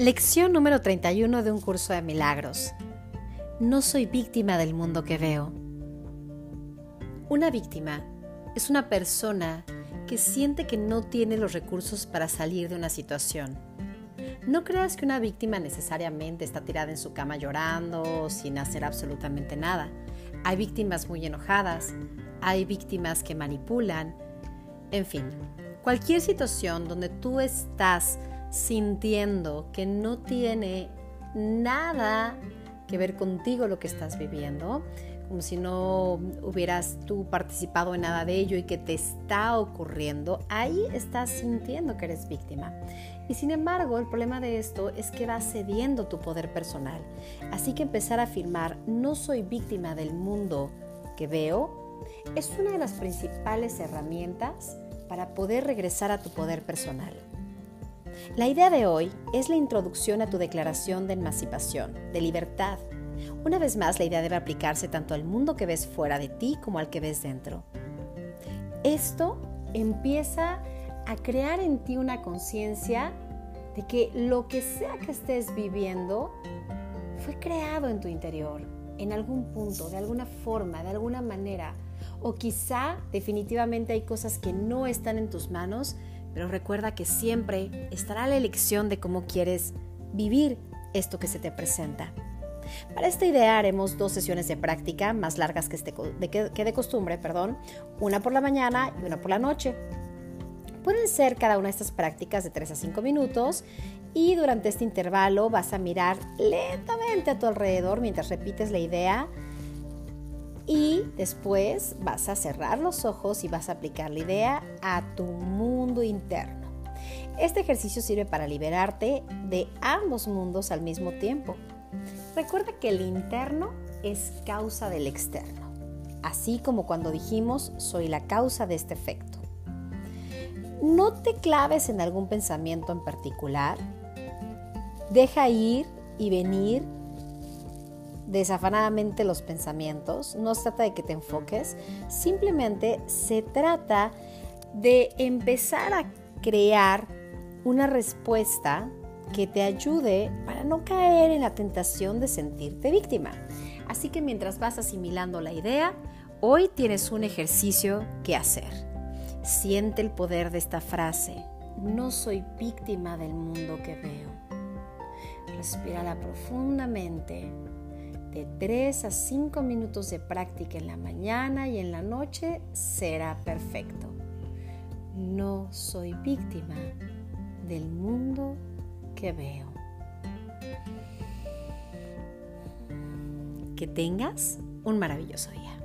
Lección número 31 de un curso de milagros. No soy víctima del mundo que veo. Una víctima es una persona que siente que no tiene los recursos para salir de una situación. No creas que una víctima necesariamente está tirada en su cama llorando sin hacer absolutamente nada. Hay víctimas muy enojadas, hay víctimas que manipulan, en fin, cualquier situación donde tú estás sintiendo que no tiene nada que ver contigo lo que estás viviendo, como si no hubieras tú participado en nada de ello y que te está ocurriendo, ahí estás sintiendo que eres víctima. Y sin embargo, el problema de esto es que va cediendo tu poder personal. Así que empezar a afirmar, no soy víctima del mundo que veo, es una de las principales herramientas para poder regresar a tu poder personal. La idea de hoy es la introducción a tu declaración de emancipación, de libertad. Una vez más, la idea debe aplicarse tanto al mundo que ves fuera de ti como al que ves dentro. Esto empieza a crear en ti una conciencia de que lo que sea que estés viviendo fue creado en tu interior, en algún punto, de alguna forma, de alguna manera. O quizá definitivamente hay cosas que no están en tus manos, pero recuerda que siempre estará la elección de cómo quieres vivir esto que se te presenta. Para esta idea haremos dos sesiones de práctica más largas que, este, de, que de costumbre, perdón, una por la mañana y una por la noche. Pueden ser cada una de estas prácticas de 3 a 5 minutos y durante este intervalo vas a mirar lentamente a tu alrededor mientras repites la idea y después vas a cerrar los ojos y vas a aplicar la idea a tu mundo interno. Este ejercicio sirve para liberarte de ambos mundos al mismo tiempo. Recuerda que el interno es causa del externo, así como cuando dijimos soy la causa de este efecto. No te claves en algún pensamiento en particular. Deja ir y venir desafanadamente los pensamientos, no se trata de que te enfoques, simplemente se trata de empezar a crear una respuesta que te ayude para no caer en la tentación de sentirte víctima. Así que mientras vas asimilando la idea, hoy tienes un ejercicio que hacer. Siente el poder de esta frase. No soy víctima del mundo que veo. Respírala profundamente de 3 a 5 minutos de práctica en la mañana y en la noche será perfecto. No soy víctima del mundo que veo. Que tengas un maravilloso día.